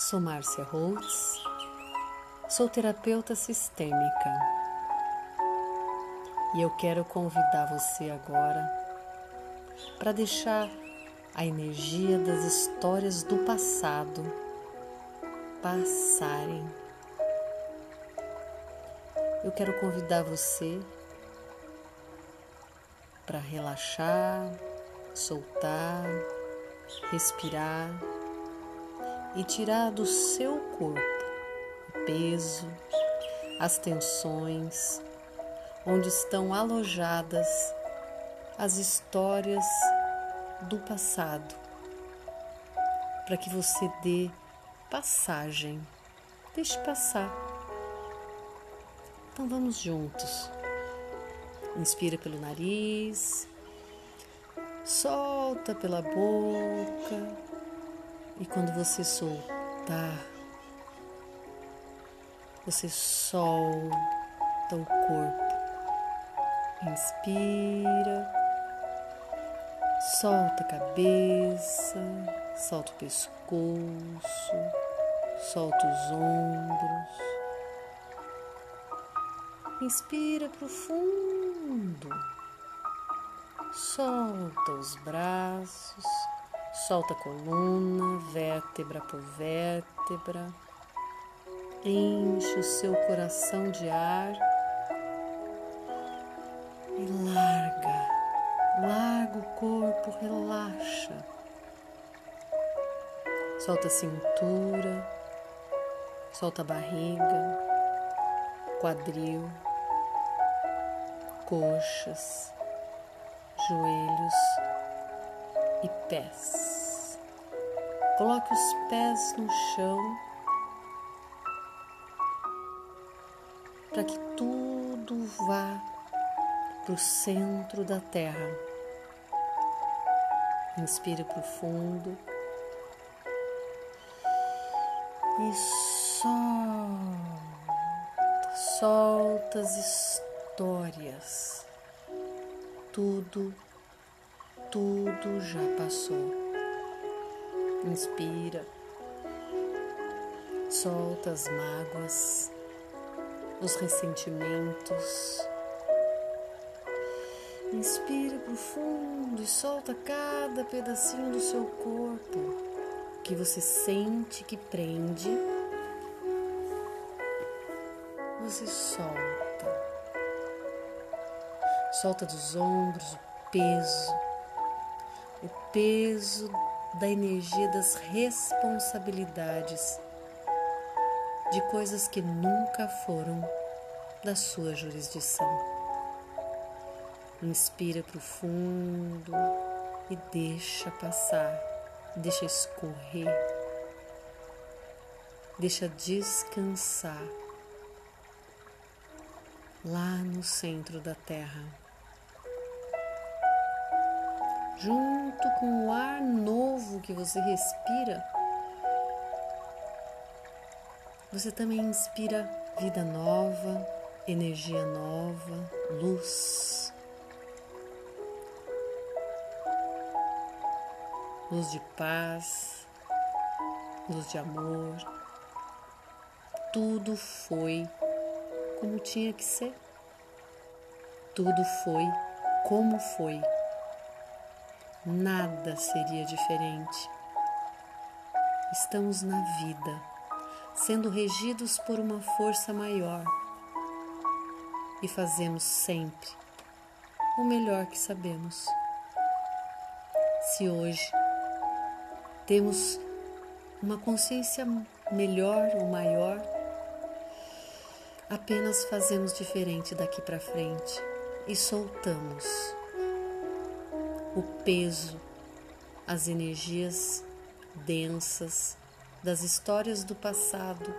Sou Márcia Holtz, sou terapeuta sistêmica. E eu quero convidar você agora para deixar a energia das histórias do passado passarem. Eu quero convidar você para relaxar, soltar, respirar e tirar do seu corpo o peso, as tensões, onde estão alojadas as histórias do passado, para que você dê passagem, deixe passar. Então vamos juntos. Inspira pelo nariz, solta pela boca e quando você soltar, você solta o corpo. Inspira, solta a cabeça, solta o pescoço, solta os ombros. Inspira profundo, solta os braços Solta a coluna, vértebra por vértebra. Enche o seu coração de ar. E larga, larga o corpo, relaxa. Solta a cintura, solta a barriga, quadril, coxas, joelhos e pés. Coloque os pés no chão para que tudo vá para o centro da terra. Inspire profundo e solta, solta as histórias, tudo tudo já passou. Inspira, solta as mágoas, os ressentimentos. Inspira profundo e solta cada pedacinho do seu corpo que você sente que prende. Você solta. Solta dos ombros o peso peso da energia das responsabilidades de coisas que nunca foram da sua jurisdição. Inspira profundo e deixa passar, deixa escorrer, deixa descansar lá no centro da terra junto com o ar novo que você respira, você também inspira vida nova, energia nova, luz. Luz de paz, luz de amor. Tudo foi como tinha que ser. Tudo foi como foi nada seria diferente. Estamos na vida, sendo regidos por uma força maior e fazemos sempre o melhor que sabemos. Se hoje temos uma consciência melhor ou maior, apenas fazemos diferente daqui para frente e soltamos o peso, as energias densas das histórias do passado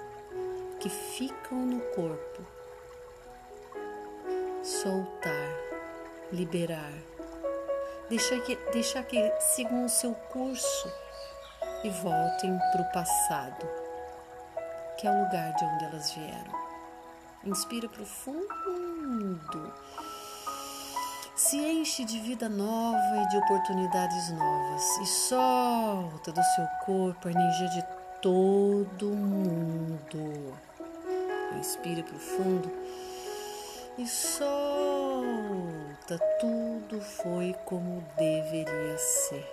que ficam no corpo. Soltar, liberar, deixar que, deixar que sigam o seu curso e voltem para o passado, que é o lugar de onde elas vieram. Inspira profundo se enche de vida nova e de oportunidades novas e solta do seu corpo a energia de todo mundo. Inspira profundo e solta. Tudo foi como deveria ser.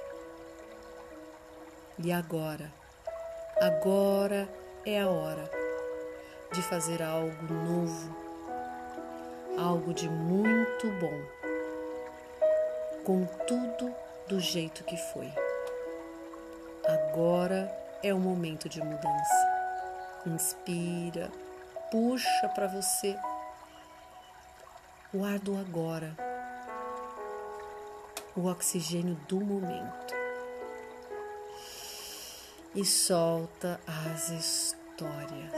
E agora? Agora é a hora de fazer algo novo, algo de muito bom com tudo do jeito que foi. Agora é o momento de mudança. Inspira, puxa para você o ar do agora, o oxigênio do momento. E solta as histórias,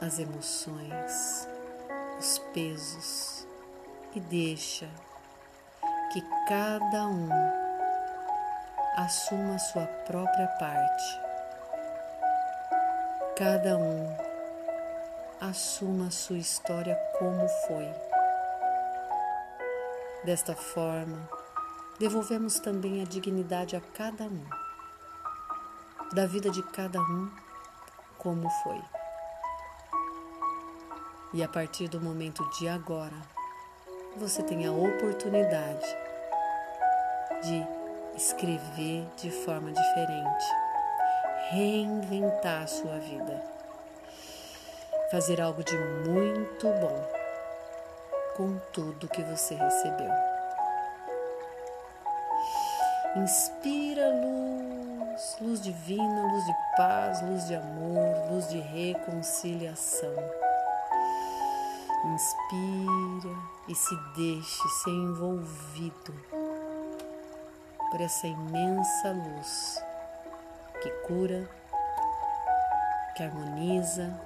as emoções, os pesos e deixa que cada um assuma sua própria parte, cada um assuma sua história como foi. Desta forma, devolvemos também a dignidade a cada um, da vida de cada um como foi. E a partir do momento de agora, você tem a oportunidade de escrever de forma diferente, reinventar a sua vida, fazer algo de muito bom com tudo que você recebeu. Inspira luz, luz divina, luz de paz, luz de amor, luz de reconciliação. Inspira e se deixe ser envolvido por essa imensa luz que cura, que harmoniza,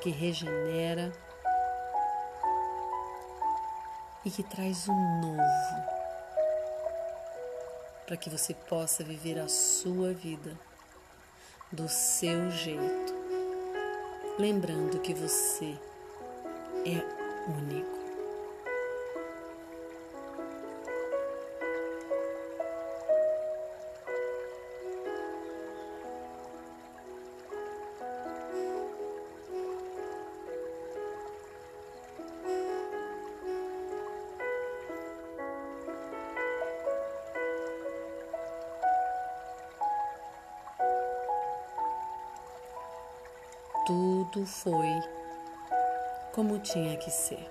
que regenera e que traz um novo para que você possa viver a sua vida do seu jeito, lembrando que você é único. Tudo foi como tinha que ser.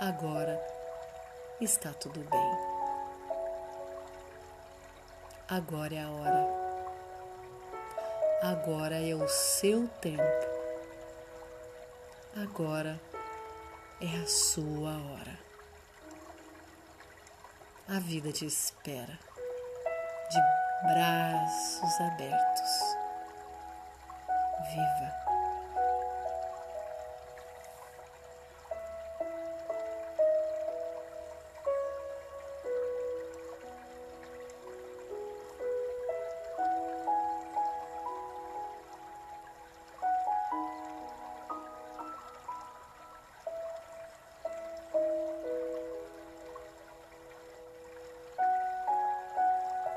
Agora está tudo bem. Agora é a hora. Agora é o seu tempo. Agora é a sua hora. A vida te espera de braços abertos. Viva!